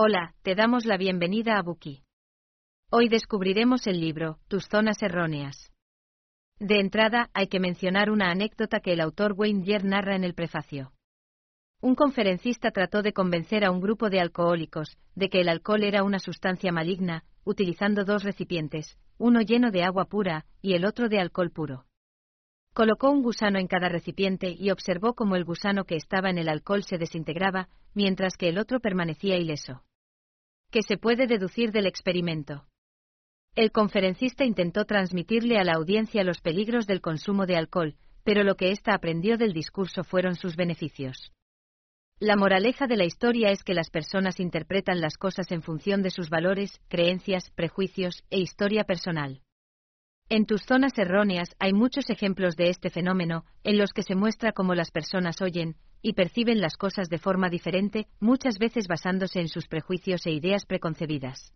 Hola, te damos la bienvenida a Buki. Hoy descubriremos el libro, Tus zonas erróneas. De entrada, hay que mencionar una anécdota que el autor Wayne Dyer narra en el prefacio. Un conferencista trató de convencer a un grupo de alcohólicos de que el alcohol era una sustancia maligna, utilizando dos recipientes, uno lleno de agua pura y el otro de alcohol puro. Colocó un gusano en cada recipiente y observó cómo el gusano que estaba en el alcohol se desintegraba, mientras que el otro permanecía ileso. ¿Qué se puede deducir del experimento? El conferencista intentó transmitirle a la audiencia los peligros del consumo de alcohol, pero lo que ésta aprendió del discurso fueron sus beneficios. La moraleja de la historia es que las personas interpretan las cosas en función de sus valores, creencias, prejuicios e historia personal. En tus zonas erróneas hay muchos ejemplos de este fenómeno, en los que se muestra cómo las personas oyen y perciben las cosas de forma diferente, muchas veces basándose en sus prejuicios e ideas preconcebidas.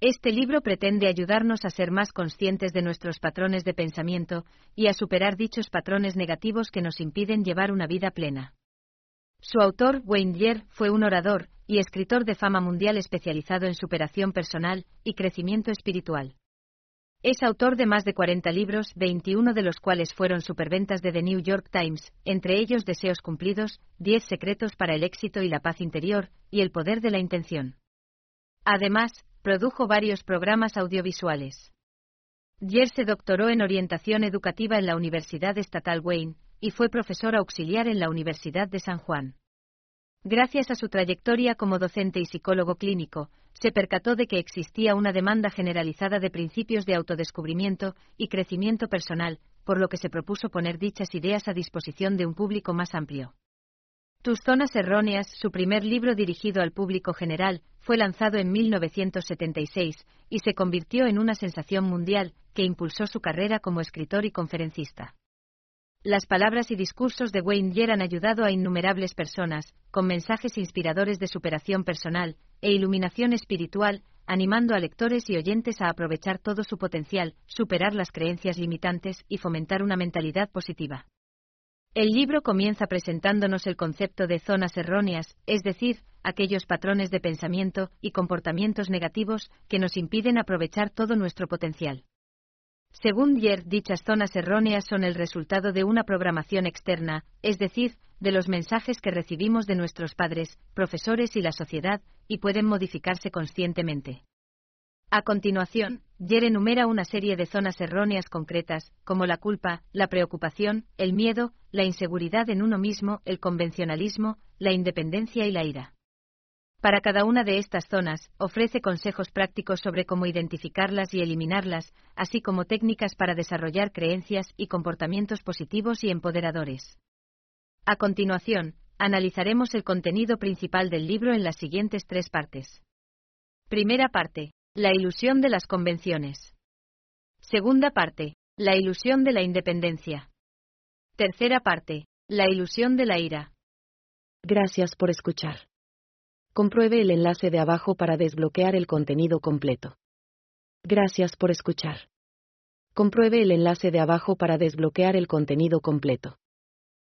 Este libro pretende ayudarnos a ser más conscientes de nuestros patrones de pensamiento y a superar dichos patrones negativos que nos impiden llevar una vida plena. Su autor, Wayne Dyer, fue un orador y escritor de fama mundial especializado en superación personal y crecimiento espiritual. Es autor de más de 40 libros, 21 de los cuales fueron superventas de The New York Times, entre ellos Deseos cumplidos, 10 secretos para el éxito y la paz interior, y El poder de la intención. Además, Produjo varios programas audiovisuales. Dyer se doctoró en orientación educativa en la Universidad Estatal Wayne y fue profesor auxiliar en la Universidad de San Juan. Gracias a su trayectoria como docente y psicólogo clínico, se percató de que existía una demanda generalizada de principios de autodescubrimiento y crecimiento personal, por lo que se propuso poner dichas ideas a disposición de un público más amplio. Tus zonas erróneas, su primer libro dirigido al público general, fue lanzado en 1976 y se convirtió en una sensación mundial que impulsó su carrera como escritor y conferencista. Las palabras y discursos de Wayne Dyer han ayudado a innumerables personas, con mensajes inspiradores de superación personal e iluminación espiritual, animando a lectores y oyentes a aprovechar todo su potencial, superar las creencias limitantes y fomentar una mentalidad positiva. El libro comienza presentándonos el concepto de zonas erróneas, es decir, aquellos patrones de pensamiento y comportamientos negativos que nos impiden aprovechar todo nuestro potencial. Según Dier, dichas zonas erróneas son el resultado de una programación externa, es decir, de los mensajes que recibimos de nuestros padres, profesores y la sociedad, y pueden modificarse conscientemente. A continuación, Yer enumera una serie de zonas erróneas concretas, como la culpa, la preocupación, el miedo, la inseguridad en uno mismo, el convencionalismo, la independencia y la ira. Para cada una de estas zonas, ofrece consejos prácticos sobre cómo identificarlas y eliminarlas, así como técnicas para desarrollar creencias y comportamientos positivos y empoderadores. A continuación, analizaremos el contenido principal del libro en las siguientes tres partes. Primera parte, la ilusión de las convenciones. Segunda parte. La ilusión de la independencia. Tercera parte. La ilusión de la ira. Gracias por escuchar. Compruebe el enlace de abajo para desbloquear el contenido completo. Gracias por escuchar. Compruebe el enlace de abajo para desbloquear el contenido completo.